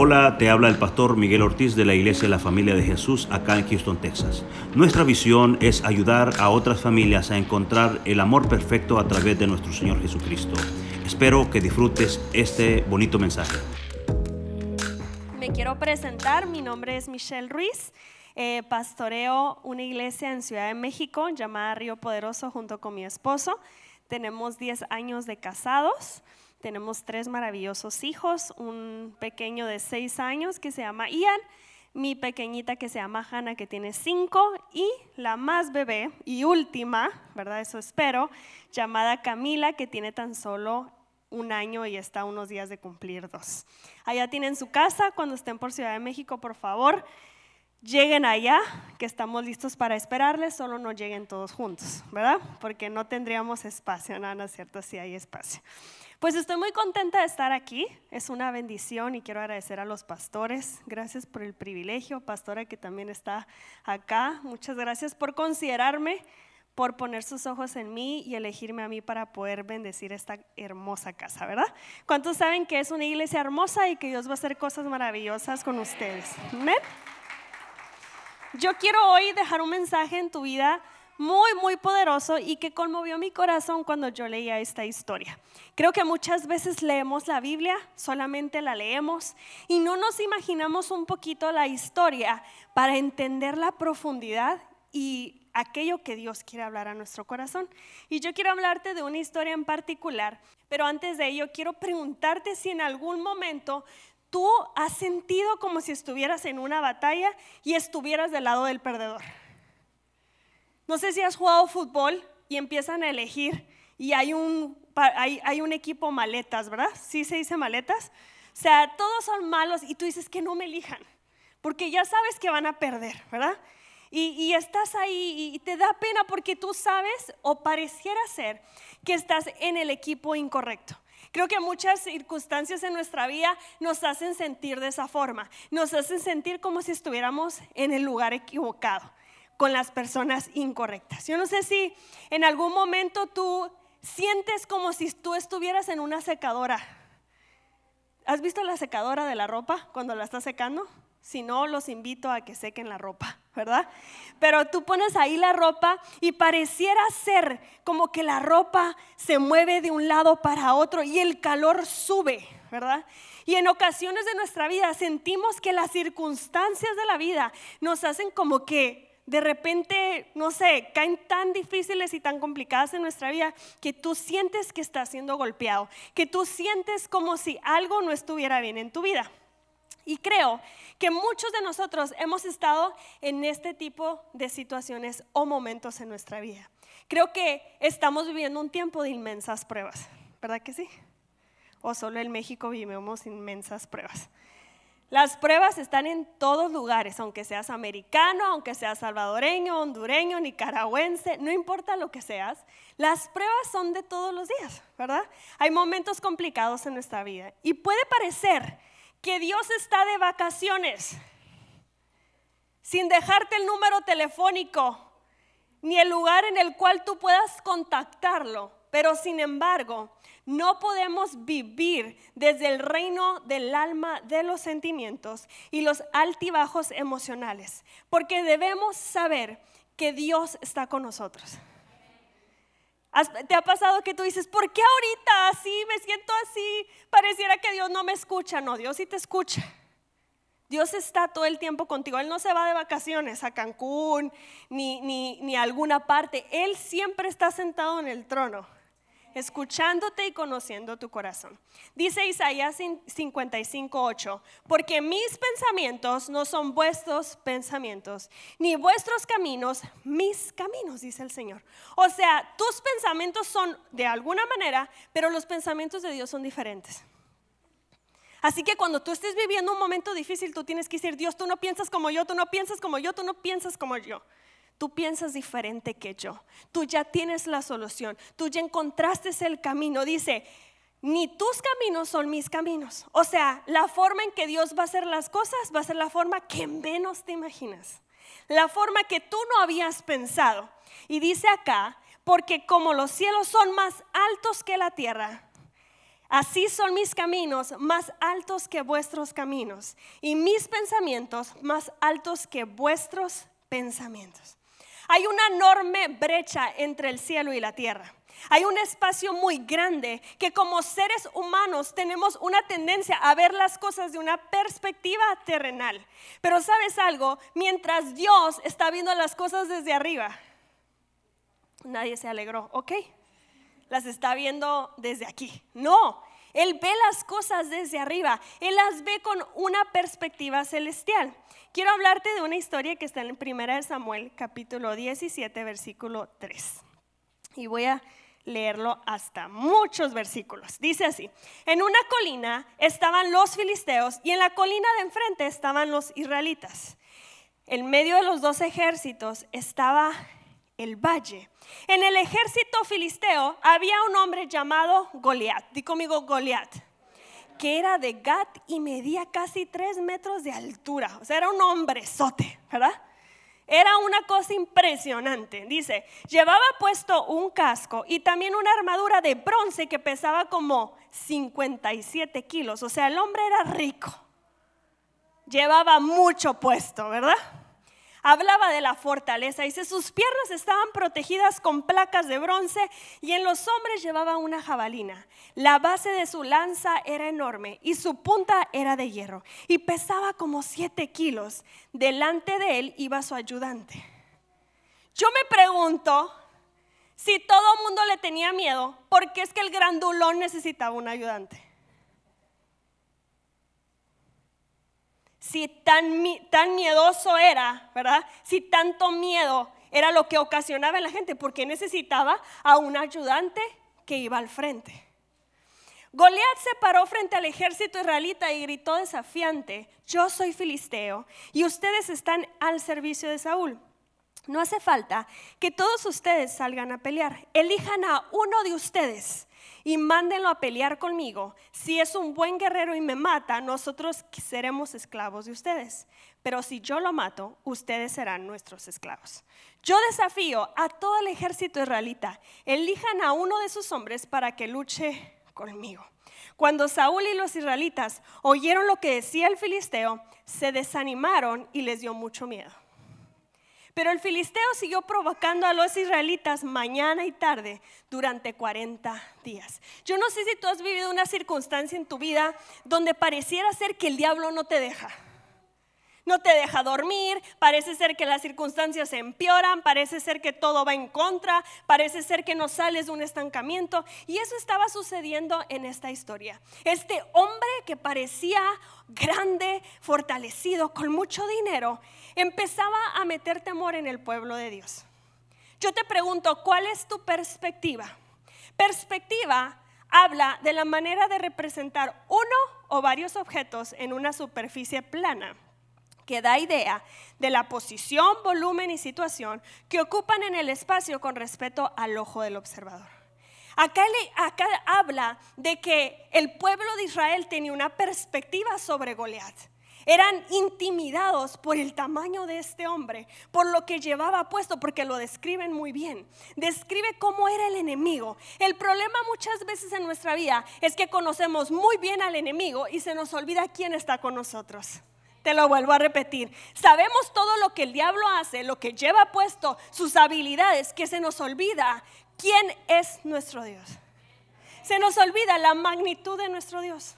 Hola, te habla el pastor Miguel Ortiz de la Iglesia de la Familia de Jesús acá en Houston, Texas. Nuestra visión es ayudar a otras familias a encontrar el amor perfecto a través de nuestro Señor Jesucristo. Espero que disfrutes este bonito mensaje. Me quiero presentar, mi nombre es Michelle Ruiz. Eh, pastoreo una iglesia en Ciudad de México llamada Río Poderoso junto con mi esposo. Tenemos 10 años de casados. Tenemos tres maravillosos hijos, un pequeño de seis años que se llama Ian, mi pequeñita que se llama Hannah que tiene cinco y la más bebé y última, ¿verdad? Eso espero, llamada Camila que tiene tan solo un año y está unos días de cumplir dos. Allá tienen su casa, cuando estén por Ciudad de México, por favor, lleguen allá, que estamos listos para esperarles, solo no lleguen todos juntos, ¿verdad? Porque no tendríamos espacio, es cierto, sí hay espacio. Pues estoy muy contenta de estar aquí. Es una bendición y quiero agradecer a los pastores. Gracias por el privilegio, pastora que también está acá. Muchas gracias por considerarme, por poner sus ojos en mí y elegirme a mí para poder bendecir esta hermosa casa, ¿verdad? ¿Cuántos saben que es una iglesia hermosa y que Dios va a hacer cosas maravillosas con ustedes? Yo quiero hoy dejar un mensaje en tu vida muy, muy poderoso y que conmovió mi corazón cuando yo leía esta historia. Creo que muchas veces leemos la Biblia, solamente la leemos y no nos imaginamos un poquito la historia para entender la profundidad y aquello que Dios quiere hablar a nuestro corazón. Y yo quiero hablarte de una historia en particular, pero antes de ello quiero preguntarte si en algún momento tú has sentido como si estuvieras en una batalla y estuvieras del lado del perdedor. No sé si has jugado fútbol y empiezan a elegir y hay un, hay, un equipo maletas, ¿verdad? ¿Sí se dice maletas? O sea, todos son malos y tú dices que no me elijan, porque ya sabes que van a perder, ¿verdad? Y, y, estás ahí y te da pena porque tú sabes o pareciera ser que estás en el equipo incorrecto. Creo que muchas circunstancias en nuestra vida nos hacen sentir de esa forma, nos hacen sentir como si estuviéramos en el lugar equivocado con las personas incorrectas. Yo no sé si en algún momento tú sientes como si tú estuvieras en una secadora. ¿Has visto la secadora de la ropa cuando la estás secando? Si no, los invito a que sequen la ropa, ¿verdad? Pero tú pones ahí la ropa y pareciera ser como que la ropa se mueve de un lado para otro y el calor sube, ¿verdad? Y en ocasiones de nuestra vida sentimos que las circunstancias de la vida nos hacen como que de repente, no sé, caen tan difíciles y tan complicadas en nuestra vida que tú sientes que estás siendo golpeado, que tú sientes como si algo no estuviera bien en tu vida. Y creo que muchos de nosotros hemos estado en este tipo de situaciones o momentos en nuestra vida. Creo que estamos viviendo un tiempo de inmensas pruebas, ¿verdad que sí? O solo en México vivimos inmensas pruebas. Las pruebas están en todos lugares, aunque seas americano, aunque seas salvadoreño, hondureño, nicaragüense, no importa lo que seas, las pruebas son de todos los días, ¿verdad? Hay momentos complicados en nuestra vida y puede parecer que Dios está de vacaciones sin dejarte el número telefónico ni el lugar en el cual tú puedas contactarlo, pero sin embargo, no podemos vivir desde el reino del alma, de los sentimientos y los altibajos emocionales, porque debemos saber que Dios está con nosotros. ¿Te ha pasado que tú dices, ¿por qué ahorita así me siento así? Pareciera que Dios no me escucha. No, Dios sí te escucha. Dios está todo el tiempo contigo. Él no se va de vacaciones a Cancún ni, ni, ni a alguna parte. Él siempre está sentado en el trono escuchándote y conociendo tu corazón. Dice Isaías 55:8, porque mis pensamientos no son vuestros pensamientos, ni vuestros caminos mis caminos, dice el Señor. O sea, tus pensamientos son de alguna manera, pero los pensamientos de Dios son diferentes. Así que cuando tú estés viviendo un momento difícil, tú tienes que decir, Dios, tú no piensas como yo, tú no piensas como yo, tú no piensas como yo. Tú piensas diferente que yo. Tú ya tienes la solución. Tú ya encontraste el camino. Dice, ni tus caminos son mis caminos. O sea, la forma en que Dios va a hacer las cosas va a ser la forma que menos te imaginas. La forma que tú no habías pensado. Y dice acá, porque como los cielos son más altos que la tierra, Así son mis caminos más altos que vuestros caminos y mis pensamientos más altos que vuestros pensamientos. Hay una enorme brecha entre el cielo y la tierra. Hay un espacio muy grande que como seres humanos tenemos una tendencia a ver las cosas de una perspectiva terrenal. Pero sabes algo, mientras Dios está viendo las cosas desde arriba, nadie se alegró, ¿ok? las está viendo desde aquí. No, Él ve las cosas desde arriba. Él las ve con una perspectiva celestial. Quiero hablarte de una historia que está en 1 Samuel, capítulo 17, versículo 3. Y voy a leerlo hasta muchos versículos. Dice así, en una colina estaban los filisteos y en la colina de enfrente estaban los israelitas. En medio de los dos ejércitos estaba el valle. En el ejército filisteo había un hombre llamado Goliat. Di conmigo Goliat. Que era de Gat y medía casi tres metros de altura. O sea, era un hombrezote, ¿verdad? Era una cosa impresionante. Dice, llevaba puesto un casco y también una armadura de bronce que pesaba como 57 kilos. O sea, el hombre era rico. Llevaba mucho puesto, ¿verdad? Hablaba de la fortaleza. Dice, sus piernas estaban protegidas con placas de bronce y en los hombres llevaba una jabalina. La base de su lanza era enorme y su punta era de hierro y pesaba como siete kilos. Delante de él iba su ayudante. Yo me pregunto si todo el mundo le tenía miedo, ¿por qué es que el grandulón necesitaba un ayudante? Si tan, tan miedoso era, ¿verdad? Si tanto miedo era lo que ocasionaba en la gente, porque necesitaba a un ayudante que iba al frente. Goliat se paró frente al ejército israelita y gritó desafiante, yo soy filisteo y ustedes están al servicio de Saúl. No hace falta que todos ustedes salgan a pelear. Elijan a uno de ustedes y mándenlo a pelear conmigo. Si es un buen guerrero y me mata, nosotros seremos esclavos de ustedes. Pero si yo lo mato, ustedes serán nuestros esclavos. Yo desafío a todo el ejército israelita, elijan a uno de sus hombres para que luche conmigo. Cuando Saúl y los israelitas oyeron lo que decía el filisteo, se desanimaron y les dio mucho miedo. Pero el filisteo siguió provocando a los israelitas mañana y tarde durante 40 días. Yo no sé si tú has vivido una circunstancia en tu vida donde pareciera ser que el diablo no te deja no te deja dormir, parece ser que las circunstancias se empeoran, parece ser que todo va en contra, parece ser que no sales de un estancamiento. Y eso estaba sucediendo en esta historia. Este hombre que parecía grande, fortalecido, con mucho dinero, empezaba a meter temor en el pueblo de Dios. Yo te pregunto, ¿cuál es tu perspectiva? Perspectiva habla de la manera de representar uno o varios objetos en una superficie plana que da idea de la posición, volumen y situación que ocupan en el espacio con respecto al ojo del observador. Acá, acá habla de que el pueblo de Israel tenía una perspectiva sobre Goliat. Eran intimidados por el tamaño de este hombre, por lo que llevaba puesto, porque lo describen muy bien. Describe cómo era el enemigo. El problema muchas veces en nuestra vida es que conocemos muy bien al enemigo y se nos olvida quién está con nosotros. Te lo vuelvo a repetir. Sabemos todo lo que el diablo hace, lo que lleva puesto, sus habilidades, que se nos olvida quién es nuestro Dios. Se nos olvida la magnitud de nuestro Dios.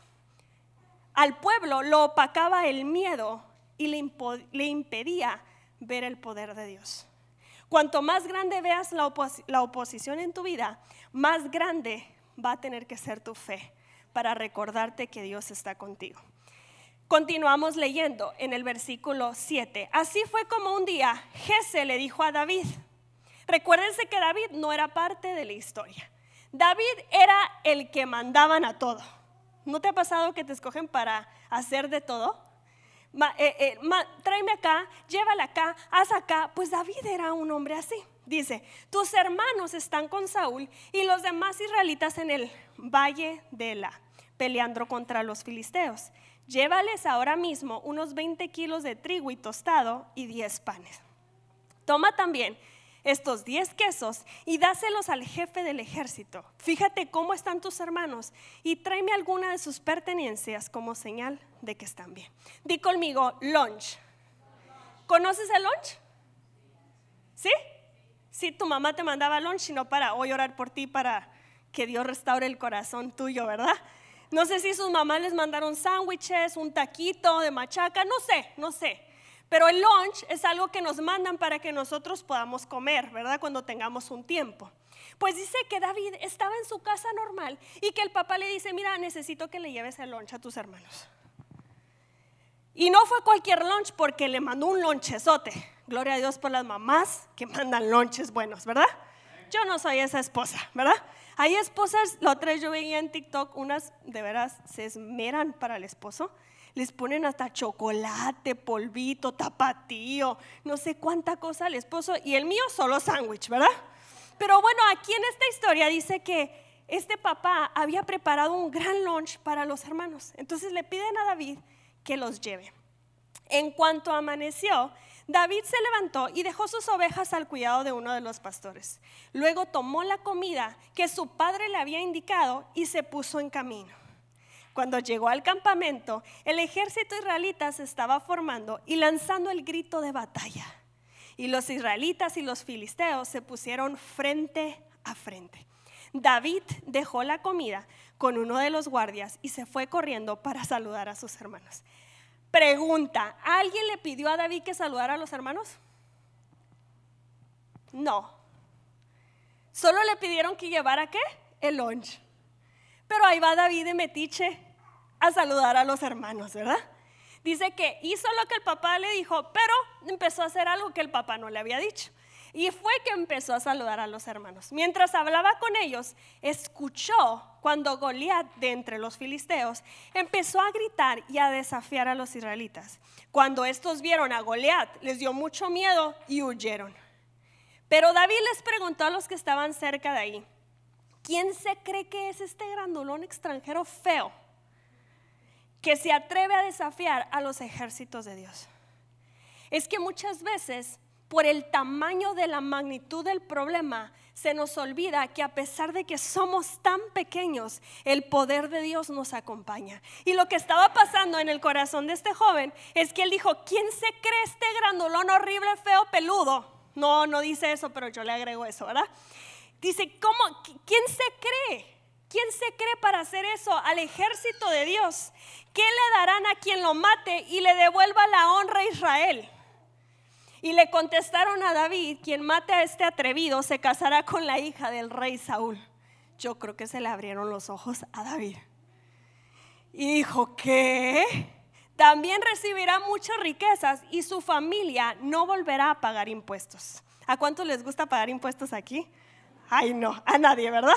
Al pueblo lo opacaba el miedo y le, impedía ver el poder de Dios. Cuanto más grande veas la oposición en tu vida, más grande va a tener que ser tu fe para recordarte que Dios está contigo. Continuamos leyendo en el versículo 7. Así fue como un día Jesse le dijo a David, recuérdense que David no era parte de la historia. David era el que mandaban a todo. ¿No te ha pasado que te escogen para hacer de todo? Eh, eh, tráeme acá, llévala acá, haz acá. Pues David era un hombre así. Dice, tus hermanos están con Saúl y los demás israelitas en el valle de la, peleando contra los filisteos. Llévales ahora mismo unos 20 kilos de trigo y tostado y 10 panes. Toma también estos 10 quesos y dáselos al jefe del ejército. Fíjate cómo están tus hermanos y tráeme alguna de sus pertenencias como señal de que están bien. Di conmigo, lunch. ¿Conoces el lunch? ¿Sí? Sí, tu mamá te mandaba lunch, sino para hoy orar por ti, para que Dios restaure el corazón tuyo, ¿verdad? No sé si sus mamás les mandaron sándwiches, un taquito de machaca, no sé, no sé. Pero el lunch es algo que nos mandan para que nosotros podamos comer, ¿verdad? Cuando tengamos un tiempo. Pues dice que David estaba en su casa normal y que el papá le dice, mira, necesito que le lleves el lunch a tus hermanos. Y no fue cualquier lunch porque le mandó un lonchezote. Gloria a Dios por las mamás que mandan lunches buenos, ¿verdad? Yo no soy esa esposa, ¿verdad? Hay esposas, la otra vez yo veía en TikTok, unas de veras se esmeran para el esposo les ponen hasta chocolate, polvito, tapatío, no sé cuánta cosa al esposo y el mío solo sándwich, ¿verdad? Pero bueno, aquí en esta historia dice que este papá había preparado un gran lunch para los hermanos. Entonces le piden a David que los lleve. En cuanto amaneció, David se levantó y dejó sus ovejas al cuidado de uno de los pastores. Luego tomó la comida que su padre le había indicado y se puso en camino. Cuando llegó al campamento, el ejército israelita se estaba formando y lanzando el grito de batalla. Y los israelitas y los filisteos se pusieron frente a frente. David dejó la comida con uno de los guardias y se fue corriendo para saludar a sus hermanos. Pregunta, ¿alguien le pidió a David que saludara a los hermanos? No. Solo le pidieron que llevara qué? El lunch. Pero ahí va David de metiche a saludar a los hermanos, ¿verdad? Dice que hizo lo que el papá le dijo, pero empezó a hacer algo que el papá no le había dicho. Y fue que empezó a saludar a los hermanos. Mientras hablaba con ellos, escuchó cuando Goliat de entre los filisteos empezó a gritar y a desafiar a los israelitas. Cuando estos vieron a Goliat, les dio mucho miedo y huyeron. Pero David les preguntó a los que estaban cerca de ahí, ¿Quién se cree que es este grandolón extranjero feo que se atreve a desafiar a los ejércitos de Dios? Es que muchas veces, por el tamaño de la magnitud del problema, se nos olvida que a pesar de que somos tan pequeños, el poder de Dios nos acompaña. Y lo que estaba pasando en el corazón de este joven es que él dijo, ¿quién se cree este grandolón horrible, feo, peludo? No, no dice eso, pero yo le agrego eso, ¿verdad? Dice, ¿cómo? ¿Quién se cree? ¿Quién se cree para hacer eso al ejército de Dios? ¿Qué le darán a quien lo mate y le devuelva la honra a Israel? Y le contestaron a David, quien mate a este atrevido se casará con la hija del rey Saúl. Yo creo que se le abrieron los ojos a David. Y dijo, ¿qué? También recibirá muchas riquezas y su familia no volverá a pagar impuestos. ¿A cuánto les gusta pagar impuestos aquí? Ay, no, a nadie, ¿verdad?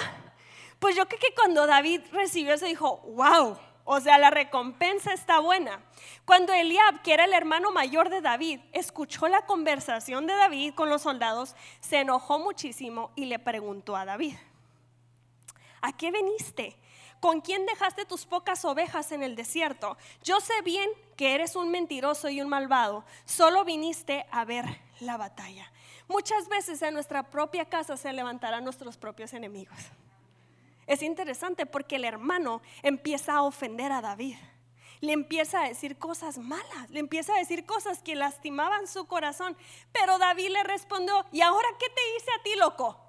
Pues yo creo que cuando David recibió eso dijo, wow, o sea, la recompensa está buena. Cuando Eliab, que era el hermano mayor de David, escuchó la conversación de David con los soldados, se enojó muchísimo y le preguntó a David, ¿a qué veniste? ¿Con quién dejaste tus pocas ovejas en el desierto? Yo sé bien que eres un mentiroso y un malvado. Solo viniste a ver la batalla. Muchas veces en nuestra propia casa se levantarán nuestros propios enemigos. Es interesante porque el hermano empieza a ofender a David. Le empieza a decir cosas malas, le empieza a decir cosas que lastimaban su corazón. Pero David le respondió, ¿y ahora qué te hice a ti, loco?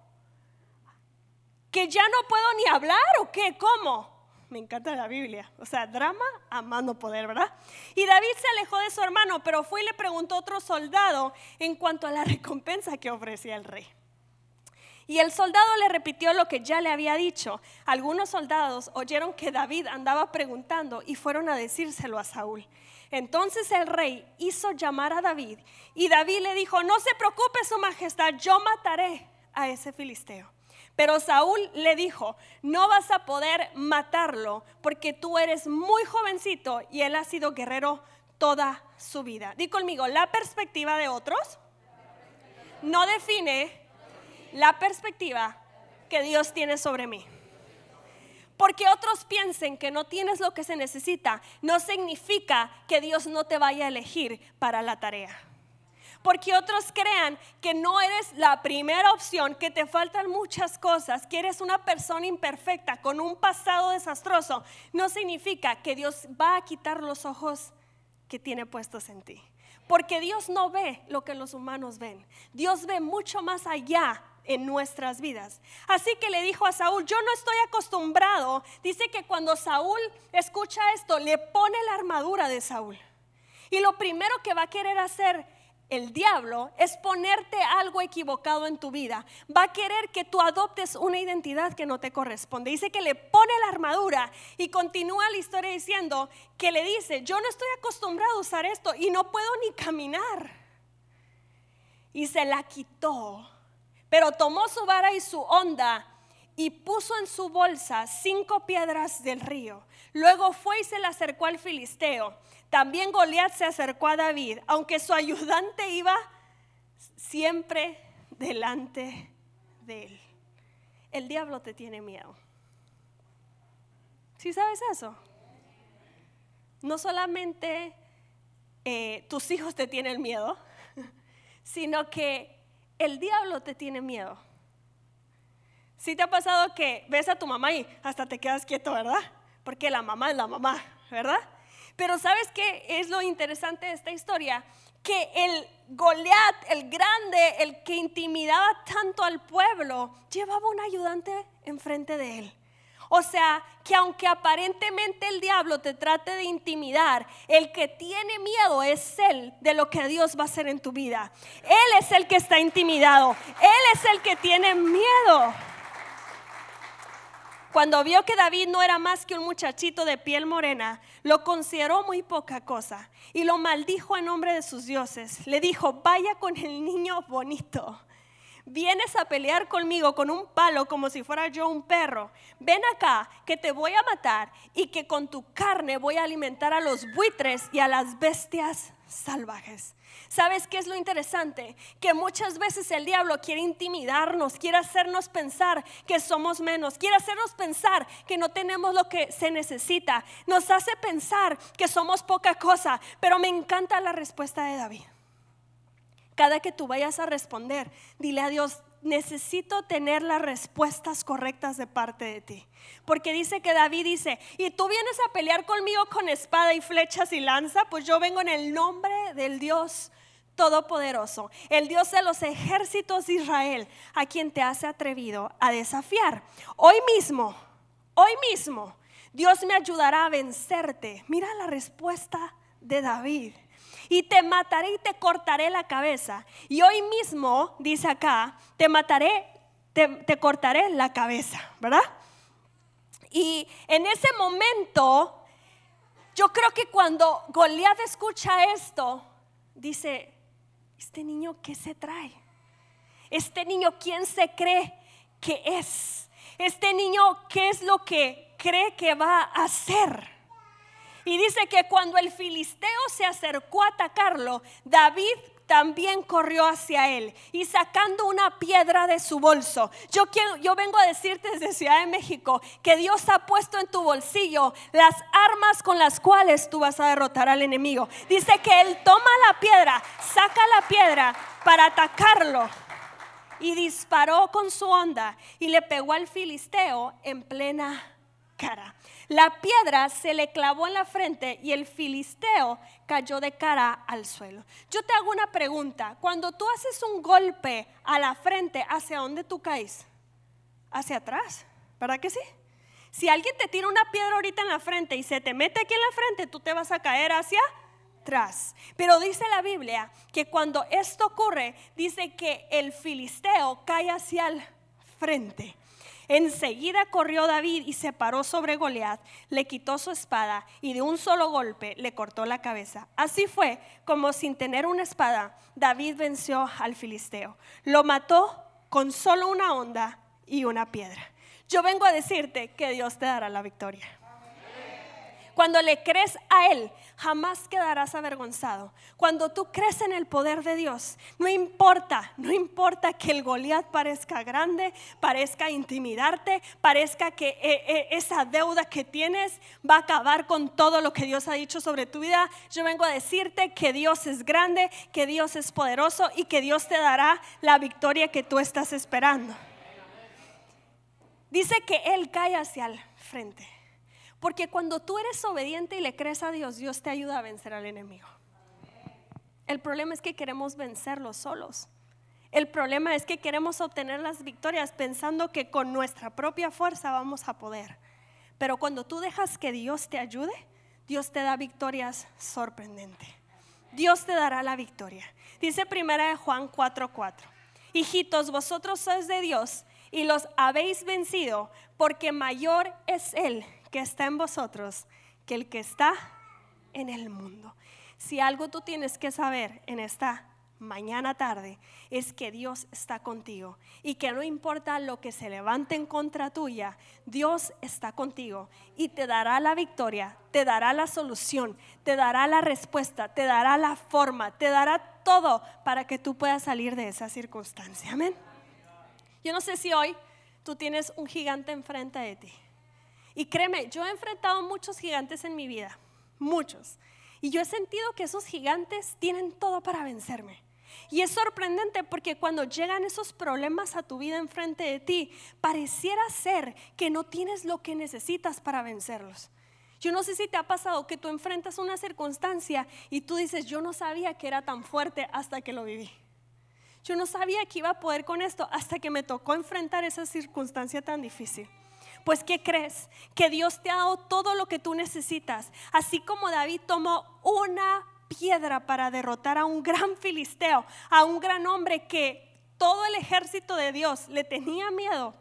¿Que ya no puedo ni hablar o qué? ¿Cómo? me encanta la Biblia. O sea, drama amando poder, ¿verdad? Y David se alejó de su hermano, pero fue y le preguntó a otro soldado en cuanto a la recompensa que ofrecía el rey. Y el soldado le repitió lo que ya le había dicho. Algunos soldados oyeron que David andaba preguntando y fueron a decírselo a Saúl. Entonces el rey hizo llamar a David y David le dijo, no se preocupe su majestad, yo mataré a ese filisteo. Pero Saúl le dijo, no vas a poder matarlo porque tú eres muy jovencito y él ha sido guerrero toda su vida. Di conmigo, la perspectiva de otros no define la perspectiva que Dios tiene sobre mí. Porque otros piensen que no tienes lo que se necesita, no significa que Dios no te vaya a elegir para la tarea. porque otros crean que no eres la primera opción, que te faltan muchas cosas, que eres una persona imperfecta con un pasado desastroso, no significa que Dios va a quitar los ojos que tiene puestos en ti. Porque Dios no ve lo que los humanos ven. Dios ve mucho más allá en nuestras vidas. Así que le dijo a Saúl, yo no estoy acostumbrado. Dice que cuando Saúl escucha esto, le pone la armadura de Saúl. Y lo primero que va a querer hacer el diablo es ponerte algo equivocado en tu vida. Va a querer que tú adoptes una identidad que no te corresponde. Dice que le pone la armadura y continúa la historia diciendo que le dice, yo no estoy acostumbrado a usar esto y no puedo ni caminar. Y se la quitó pero tomó su vara y su onda y puso en su bolsa cinco piedras del río. Luego fue y se le acercó al filisteo. También Goliat se acercó a David, aunque su ayudante iba siempre delante de él. El diablo te tiene miedo. ¿Sí sabes eso? No solamente eh, tus hijos te tienen miedo, sino que el diablo te tiene miedo. Si te ha pasado que ves a tu mamá y hasta te quedas quieto, ¿verdad? Porque la mamá es la mamá, ¿verdad? Pero ¿sabes qué es lo interesante de esta historia? Que el Goliat, el grande, el que intimidaba tanto al pueblo, llevaba un ayudante enfrente de él. O sea, que aunque aparentemente el diablo te trate de intimidar, el que tiene miedo es él de lo que Dios va a hacer en tu vida. Él es el que está intimidado. Él es el que tiene miedo. Cuando vio que David no era más que un muchachito de piel morena, lo consideró muy poca cosa y lo maldijo en nombre de sus dioses. Le dijo, vaya con el niño bonito vienes a pelear conmigo con un palo como si fuera yo un perro. Ven acá, que te voy a matar y que con tu carne voy a alimentar a los buitres y a las bestias salvajes. ¿Sabes qué es lo interesante? Que muchas veces el diablo quiere intimidarnos, quiere hacernos pensar que somos menos, quiere hacernos pensar que no tenemos lo que se necesita, nos hace pensar que somos poca cosa, pero me encanta la respuesta de David. Cada que tú vayas a responder, dile a Dios, necesito tener las respuestas correctas de parte de ti. Porque dice que David dice, y tú vienes a pelear conmigo con espada y flechas y lanza, pues yo vengo en el nombre del Dios Todopoderoso, el Dios de los ejércitos de Israel, a quien te has atrevido a desafiar. Hoy mismo, hoy mismo, Dios me ayudará a vencerte. Mira la respuesta de David y te mataré y te cortaré la cabeza. Y hoy mismo, dice acá, te mataré, te, cortaré la cabeza, ¿verdad? Y en ese momento, yo creo que cuando Goliat escucha esto, dice, este niño, ¿qué se trae? Este niño, ¿quién se cree que es? Este niño, ¿qué es lo que cree que va a hacer? Y dice que cuando el filisteo se acercó a atacarlo, David también corrió hacia él y sacando una piedra de su bolso. Yo, quiero, yo vengo a decirte desde Ciudad de México que Dios ha puesto en tu bolsillo las armas con las cuales tú vas a derrotar al enemigo. Dice que él toma la piedra, saca la piedra para atacarlo y disparó con su onda y le pegó al filisteo en plena cara. La piedra se le clavó en la frente y el filisteo cayó de cara al suelo. Yo te hago una pregunta. Cuando tú haces un golpe a la frente, ¿hacia dónde tú caes? Hacia atrás, ¿verdad que sí? Si alguien te tira una piedra ahorita en la frente y se te mete aquí en la frente, tú te vas a caer hacia atrás. Pero dice la Biblia que cuando esto ocurre, dice que el filisteo cae hacia el frente. Enseguida corrió David y se paró sobre Goliat, le quitó su espada y de un solo golpe le cortó la cabeza. Así fue como sin tener una espada, David venció al filisteo. Lo mató con solo una onda y una piedra. Yo vengo a decirte que Dios te dará la victoria. Cuando le crees a Él, jamás quedarás avergonzado. Cuando tú crees en el poder de Dios, no importa, no importa que el Goliat parezca grande, parezca intimidarte, parezca que eh, eh, esa deuda que tienes va a acabar con todo lo que Dios ha dicho sobre tu vida. Yo vengo a decirte que Dios es grande, que Dios es poderoso y que Dios te dará la victoria que tú estás esperando. Dice que Él cae hacia el frente. Porque cuando tú eres obediente y le crees a Dios, Dios te ayuda a vencer al enemigo. El problema es que queremos vencerlos solos. El problema es que queremos obtener las victorias pensando que con nuestra propia fuerza vamos a poder. Pero cuando tú dejas que Dios te ayude, Dios te da victorias sorprendentes. Dios te dará la victoria. Dice primera de Juan 4:4. Hijitos, vosotros sois de Dios y los habéis vencido, porque mayor es Él que está en vosotros que el que está en el mundo. Si algo tú tienes que saber en esta mañana tarde es que Dios está contigo y que no importa lo que se levante en contra tuya, Dios está contigo y te dará la victoria, te dará la solución, te dará la respuesta, te dará la forma, te dará todo para que tú puedas salir de esa circunstancia. Amén. Yo no sé si hoy tú tienes un gigante enfrente de ti. Y créeme, yo he enfrentado muchos gigantes en mi vida, muchos. Y yo he sentido que esos gigantes tienen todo para vencerme. Y es sorprendente porque cuando llegan esos problemas a tu vida enfrente de ti, pareciera ser que no tienes lo que necesitas para vencerlos. Yo no sé si te ha pasado que tú enfrentas una circunstancia y tú dices, yo no sabía que era tan fuerte hasta que lo viví. Yo no sabía que iba a poder con esto hasta que me tocó enfrentar esa circunstancia tan difícil. Pues ¿qué crees? Que Dios te ha dado todo lo que tú necesitas. Así como David tomó una piedra para derrotar a un gran filisteo, a un gran hombre que todo el ejército de Dios le tenía miedo.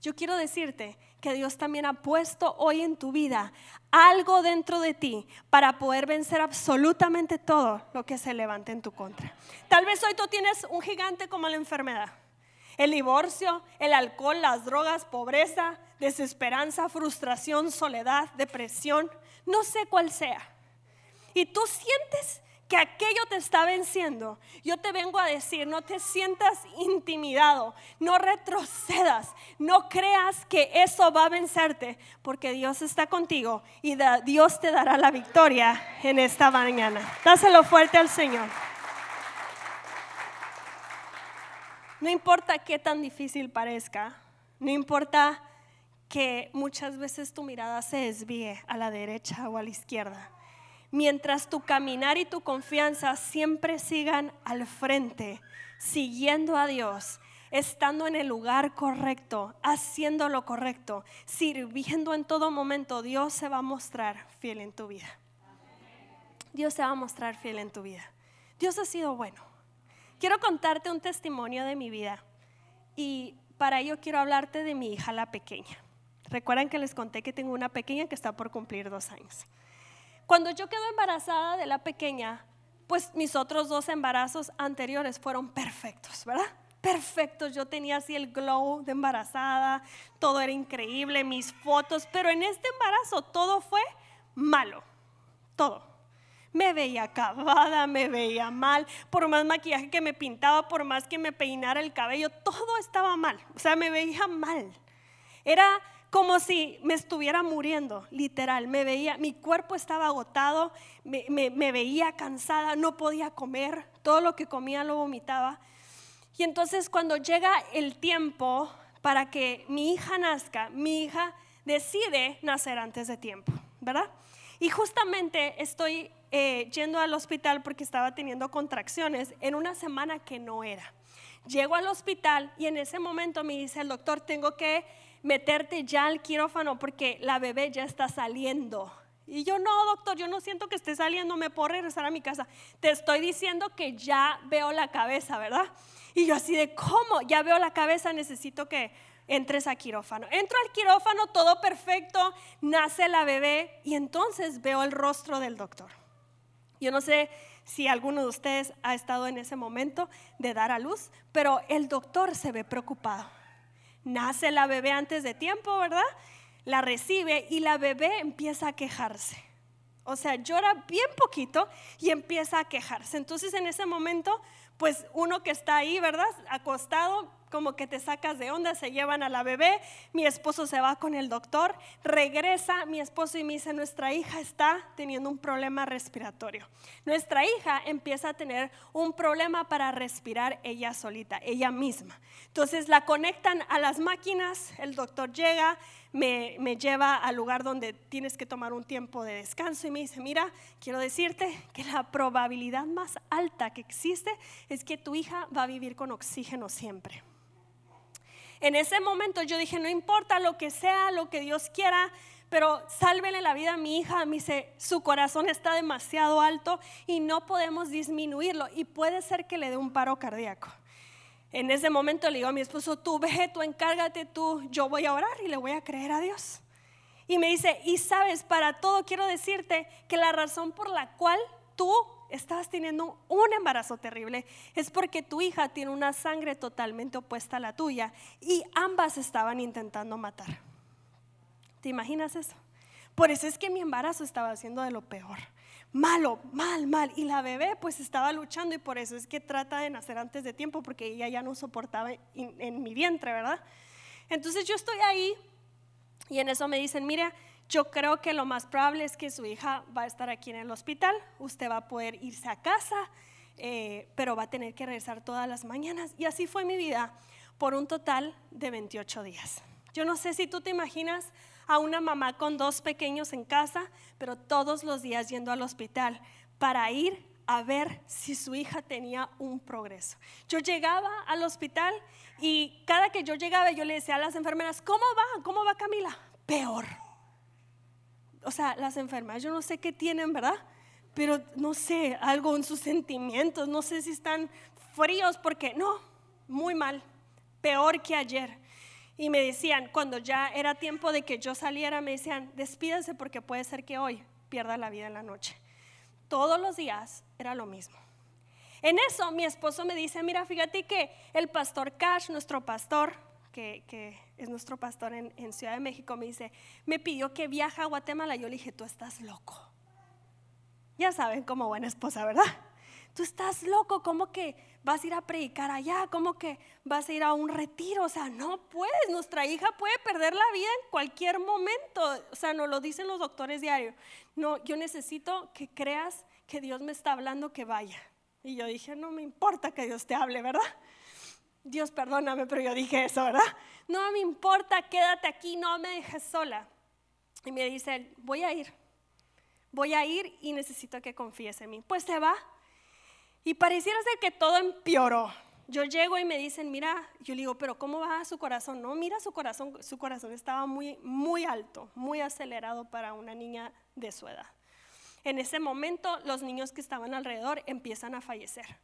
Yo quiero decirte que Dios también ha puesto hoy en tu vida algo dentro de ti para poder vencer absolutamente todo lo que se levante en tu contra. Tal vez hoy tú tienes un gigante como la enfermedad. El divorcio, el alcohol, las drogas, pobreza, desesperanza, frustración, soledad, depresión, no sé cuál sea. Y tú sientes que aquello te está venciendo, yo te vengo a decir, no te sientas intimidado, no retrocedas, no creas que eso va a vencerte, porque Dios está contigo y Dios te dará la victoria en esta mañana. Dáselo fuerte al Señor. No importa qué tan difícil parezca, no importa que muchas veces tu mirada se desvíe a la derecha o a la izquierda. Mientras tu caminar y tu confianza siempre sigan al frente, siguiendo a Dios, estando en el lugar correcto, haciendo lo correcto, sirviendo en todo momento, Dios se va a mostrar fiel en tu vida. Dios se va a mostrar fiel en tu vida. Dios ha sido bueno. Quiero contarte un testimonio de mi vida y para ello quiero hablarte de mi hija la pequeña. Recuerdan que les conté que tengo una pequeña que está por cumplir dos años. Cuando yo quedo embarazada de la pequeña, pues mis otros dos embarazos anteriores fueron perfectos, ¿verdad? Perfectos, yo tenía así el glow de embarazada, todo era increíble, mis fotos, pero en este embarazo todo fue malo, todo me veía acabada, me veía mal, por más maquillaje que me pintaba, por más que me peinara el cabello, todo estaba mal, o sea, me veía mal. Era como si me estuviera muriendo, literal, me veía, mi cuerpo estaba agotado, me, me veía cansada, no podía comer, todo lo que comía lo vomitaba. Y entonces cuando llega el tiempo para que mi hija nazca, mi hija decide nacer antes de tiempo, ¿verdad? Y justamente estoy eh, yendo al hospital porque estaba teniendo contracciones en una semana que no era. Llego al hospital y en ese momento me dice el doctor, tengo que meterte ya al quirófano porque la bebé ya está saliendo. Y yo, no, doctor, yo no siento que esté saliendo, me puedo regresar a mi casa. Te estoy diciendo que ya veo la cabeza, ¿verdad? Y yo así de, ¿cómo? Ya veo la cabeza, necesito que entres a quirófano. Entro al quirófano, todo perfecto, nace la bebé y entonces veo el rostro del doctor. Yo no sé si alguno de ustedes ha estado en ese momento de dar a luz, pero el doctor se ve preocupado. Nace la bebé antes de tiempo, ¿verdad? la recibe y la bebé empieza a quejarse. O sea, llora bien poquito y empieza a quejarse. Entonces en ese momento, pues uno que está ahí, ¿verdad? Acostado, como que te sacas de onda, se llevan a la bebé, mi esposo se va con el doctor, regresa mi esposo y me dice, nuestra hija está teniendo un problema respiratorio. Nuestra hija empieza a tener un problema para respirar ella solita, ella misma. Entonces la conectan a las máquinas, el doctor llega, me, me lleva al lugar donde tienes que tomar un tiempo de descanso y me dice, mira, quiero decirte que la probabilidad más alta que existe es que tu hija va a vivir con oxígeno siempre. En ese momento yo dije, no importa lo que sea, lo que Dios quiera, pero sálvele la vida a mi hija. Me dice, su corazón está demasiado alto y no podemos disminuirlo y puede ser que le dé un paro cardíaco. En ese momento le digo a mi esposo, tú ve, tú encárgate, tú, yo voy a orar y le voy a creer a Dios. Y me dice, y sabes, para todo quiero decirte que la razón por la cual tú estás teniendo un embarazo terrible, es porque tu hija tiene una sangre totalmente opuesta a la tuya y ambas estaban intentando matar. ¿Te imaginas eso? Por eso es que mi embarazo estaba haciendo de lo peor. Malo, mal, mal. Y la bebé pues estaba luchando y por eso es que trata de nacer antes de tiempo porque ella ya no soportaba en, en mi vientre, ¿verdad? Entonces yo estoy ahí y en eso me dicen, mira, yo creo que lo más probable es que su hija va a estar aquí en el hospital, usted va a poder irse a casa, eh, pero va a tener que regresar todas las mañanas. Y así fue mi vida por un total de 28 días. Yo no sé si tú te imaginas a una mamá con dos pequeños en casa, pero todos los días yendo al hospital para ir a ver si su hija tenía un progreso. Yo llegaba al hospital y cada que yo llegaba yo le decía a las enfermeras, ¿cómo va? ¿Cómo va Camila? Peor o sea, las enfermedades, yo no sé qué tienen, ¿verdad? Pero no sé, algo en sus sentimientos, no sé si están fríos, porque no, muy mal, peor que ayer. Y me decían, cuando ya era tiempo de que yo saliera, me decían, despídase porque puede ser que hoy pierda la vida en la noche. Todos los días era lo mismo. En eso mi esposo me dice, mira, fíjate que el pastor Cash, nuestro pastor, que, es nuestro pastor en, Ciudad de México, me dice, me pidió que viaje a Guatemala. Yo le dije, tú estás loco. Ya saben, como buena esposa, ¿verdad? Tú estás loco, ¿cómo que vas a ir a predicar allá? ¿Cómo que vas a ir a un retiro? O sea, no puedes, nuestra hija puede perder la vida en cualquier momento. O sea, nos lo dicen los doctores diarios. No, yo necesito que creas que Dios me está hablando que vaya. Y yo dije, no me importa que Dios te hable, ¿verdad? Dios perdóname, pero yo dije eso, ¿verdad? No me importa, quédate aquí, no me dejes sola. Y me dice, voy a ir, voy a ir y necesito que confíes en mí. Pues se va. Y pareciera ser que todo empeoró. Yo llego y me dicen, mira, yo le digo, pero ¿cómo va su corazón? No, mira su corazón, su corazón estaba muy, muy alto, muy acelerado para una niña de su edad. En ese momento los niños que estaban alrededor empiezan a fallecer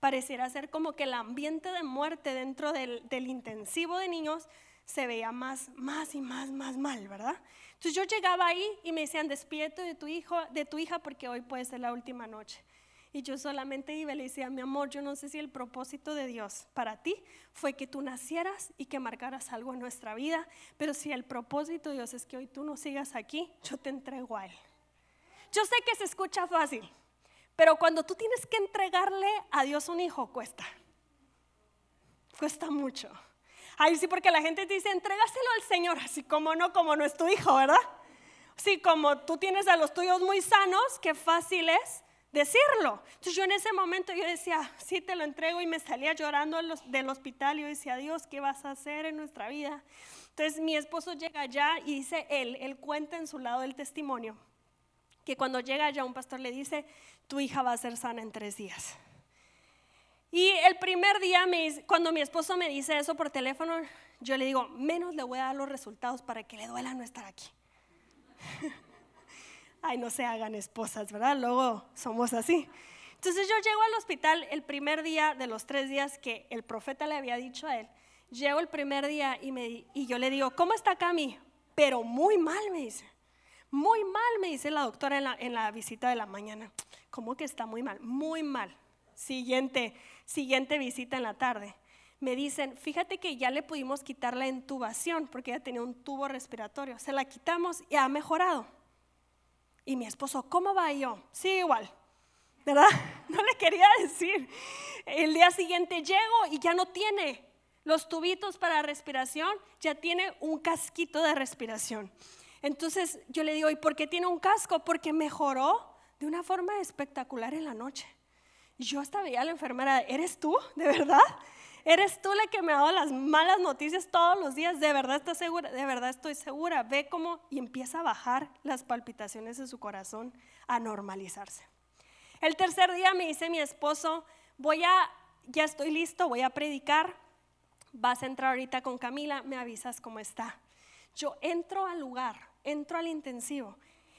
pareciera ser como que el ambiente de muerte dentro del, intensivo de niños se veía más, más y más, más mal, ¿verdad? Entonces yo llegaba ahí y me decían, despierto de tu hijo, de tu hija, porque hoy puede ser la última noche. Y yo solamente iba y le decía, mi amor, yo no sé si el propósito de Dios para ti fue que tú nacieras y que marcaras algo en nuestra vida, pero si el propósito de Dios es que hoy tú no sigas aquí, yo te entrego a Él. Yo sé que se escucha fácil, pero cuando tú tienes que entregarle a Dios un hijo, cuesta. Cuesta mucho. Ahí sí, porque la gente te dice, entrégaselo al Señor, así como no, como no es tu hijo, ¿verdad? Sí, como tú tienes a los tuyos muy sanos, qué fácil es decirlo. Entonces yo en ese momento yo decía, sí te lo entrego y me salía llorando del hospital y yo decía, Dios, ¿qué vas a hacer en nuestra vida? Entonces mi esposo llega allá y dice él, él cuenta en su lado el testimonio, que cuando llega allá un pastor le dice, tu hija va a ser sana en tres días. Y el primer día, cuando mi esposo me dice eso por teléfono, yo le digo, menos le voy a dar los resultados para que le duela no estar aquí. Ay, no se hagan esposas, ¿verdad? Luego somos así. Entonces yo llego al hospital el primer día de los tres días que el profeta le había dicho a él. Llego el primer día y, me, y yo le digo, ¿cómo está Cami? Pero muy mal, me dice. Muy mal, me dice la doctora en la, en la visita de la mañana. ¿Cómo que está muy mal? Muy mal. Siguiente, siguiente visita en la tarde. me dicen, fíjate que ya le pudimos quitar la intubación porque ella tenía un tubo respiratorio. Se la quitamos y ha mejorado. Y mi esposo, ¿cómo va yo? Sí, igual. ¿Verdad? No le quería decir. El día siguiente llego y ya no tiene los tubitos para respiración, ya tiene un casquito de respiración. Entonces yo le digo, ¿y por qué tiene un casco? Porque mejoró de una forma espectacular en la noche. Yo hasta veía a la enfermera, ¿eres tú? ¿De verdad? ¿Eres tú la que me ha dado las malas noticias todos los días? ¿De verdad estás segura? De verdad estoy segura. Ve cómo y empieza a bajar las palpitaciones de su corazón, a normalizarse. El tercer día me dice mi esposo, voy a, ya estoy listo, voy a predicar. Vas a entrar ahorita con Camila, me avisas cómo está. Yo entro al lugar, entro al intensivo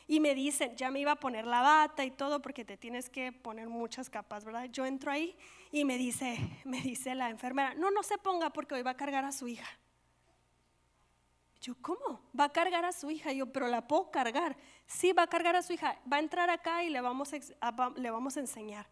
y me dicen, ya me iba a poner la bata y todo porque te tienes que poner muchas capas, ¿verdad? Yo entro ahí y me dice, me dice la enfermera, no, no se ponga porque hoy va a cargar a su hija. Yo, ¿cómo? Va a cargar a su hija. Yo, pero la puedo cargar. Sí, va a cargar a su hija. Va a entrar acá y le vamos le vamos a enseñar.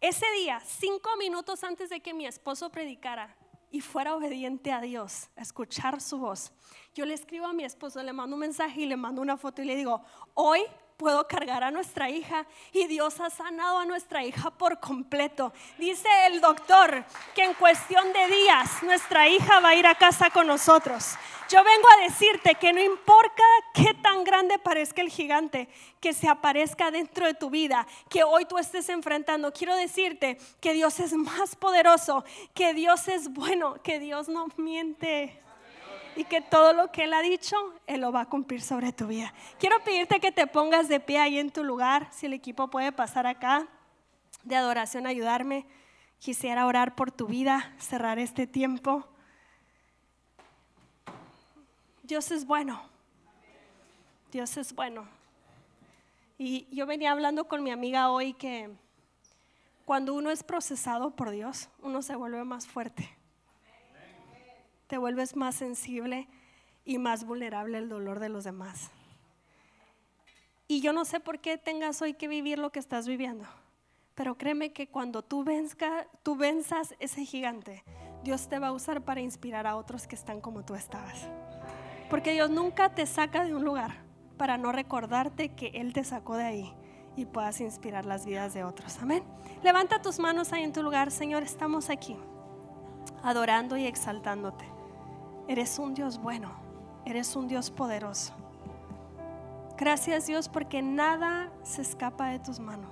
Ese día, cinco minutos antes de que mi esposo predicara, y fuera obediente a Dios, escuchar su voz. Yo le escribo a mi esposo, le mando un mensaje y le mando una foto y le digo, hoy puedo cargar a nuestra hija y Dios ha sanado a nuestra hija por completo. Dice el doctor que en cuestión de días nuestra hija va a ir a casa con nosotros. Yo vengo a decirte que no importa qué tan grande parezca el gigante que se aparezca dentro de tu vida, que hoy tú estés enfrentando, quiero decirte que Dios es más poderoso, que Dios es bueno, que Dios no miente y que todo lo que Él ha dicho, Él lo va a cumplir sobre tu vida. Quiero pedirte que te pongas de pie ahí en tu lugar, si el equipo puede pasar acá de adoración, ayudarme. Quisiera orar por tu vida, cerrar este tiempo. Dios es bueno. Dios es bueno. Y yo venía hablando con mi amiga hoy que cuando uno es procesado por Dios, uno se vuelve más fuerte te vuelves más sensible y más vulnerable al dolor de los demás. Y yo no sé por qué tengas hoy que vivir lo que estás viviendo, pero créeme que cuando tú, venzca, tú venzas ese gigante, Dios te va a usar para inspirar a otros que están como tú estabas. Porque Dios nunca te saca de un lugar para no recordarte que Él te sacó de ahí y puedas inspirar las vidas de otros. Amén. Levanta tus manos ahí en tu lugar, Señor, estamos aquí adorando y exaltándote. Eres un Dios bueno, eres un Dios poderoso. Gracias Dios porque nada se escapa de tus manos.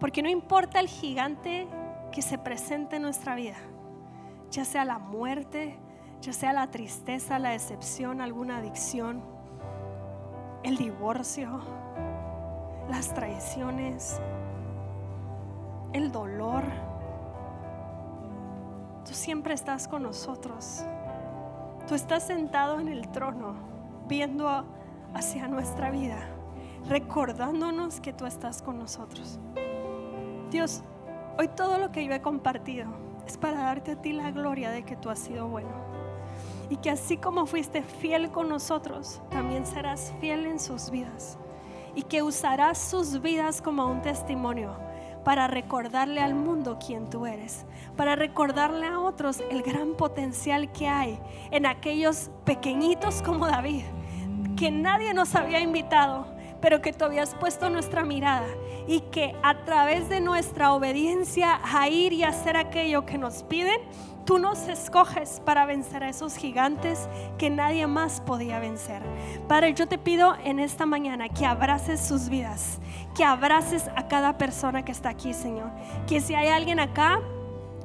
Porque no importa el gigante que se presente en nuestra vida, ya sea la muerte, ya sea la tristeza, la decepción, alguna adicción, el divorcio, las traiciones, el dolor. Tú siempre estás con nosotros. Tú estás sentado en el trono, viendo hacia nuestra vida, recordándonos que tú estás con nosotros. Dios, hoy todo lo que yo he compartido es para darte a ti la gloria de que tú has sido bueno. Y que así como fuiste fiel con nosotros, también serás fiel en sus vidas. Y que usarás sus vidas como un testimonio para recordarle al mundo quién tú eres, para recordarle a otros el gran potencial que hay en aquellos pequeñitos como David, que nadie nos había invitado, pero que tú habías puesto nuestra mirada y que a través de nuestra obediencia a ir y hacer aquello que nos piden, Tú nos escoges para vencer a esos gigantes que nadie más podía vencer. Padre, yo te pido en esta mañana que abraces sus vidas, que abraces a cada persona que está aquí, Señor. Que si hay alguien acá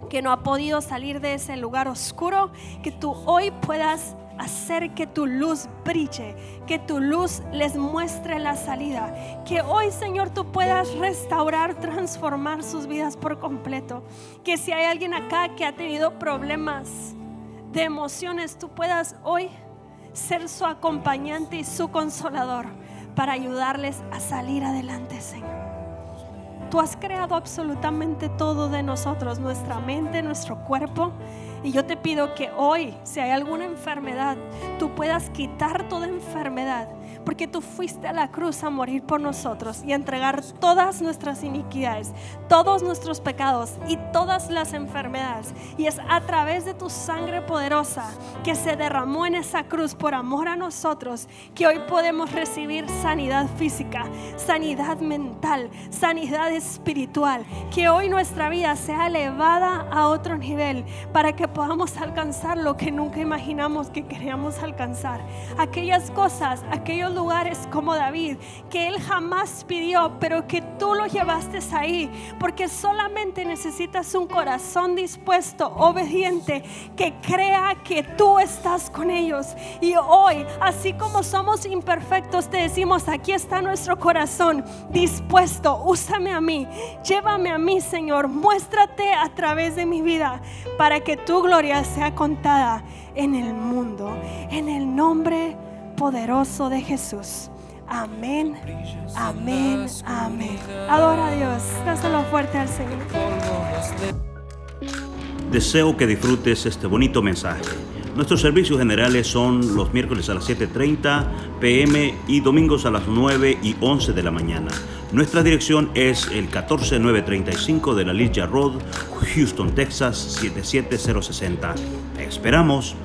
que no ha podido salir de ese lugar oscuro, que tú hoy puedas hacer que tu luz brille, que tu luz les muestre la salida. Que hoy, Señor, tú puedas restaurar, transformar sus vidas por completo. Que si hay alguien acá que ha tenido problemas de emociones, tú puedas hoy ser su acompañante y su consolador para ayudarles a salir adelante, Señor. Tú has creado absolutamente todo de nosotros, nuestra mente, nuestro cuerpo y yo te pido que hoy, si hay alguna enfermedad, tú puedas quitar toda enfermedad. Porque tú fuiste a la cruz a morir por nosotros y a entregar todas nuestras iniquidades, todos nuestros pecados y todas las enfermedades. Y es a través de tu sangre poderosa que se derramó en esa cruz por amor a nosotros que hoy podemos recibir sanidad física, sanidad mental, sanidad espiritual, que hoy nuestra vida sea elevada a otro nivel para que podamos alcanzar lo que nunca imaginamos que queríamos alcanzar. Aquellas cosas, aquellos lugares como David, que él jamás pidió, pero que tú lo llevaste ahí, porque solamente necesitas un corazón dispuesto, obediente, que crea que tú estás con ellos. Y hoy, así como somos imperfectos, te decimos, aquí está nuestro corazón dispuesto, úsame a mí, llévame a mí, Señor, muéstrate a través de mi vida para que tu gloria sea contada en el mundo, en el nombre poderoso de Jesús. Amén, amén, amén. Adora a Dios, dáselo fuerte al Señor. Deseo que disfrutes este bonito mensaje. Nuestros servicios generales son los miércoles a las 7.30 pm y domingos a las 9 y 11 de la mañana. Nuestra dirección es el 14935 de la Ligia Road, Houston, Texas 77060. esperamos.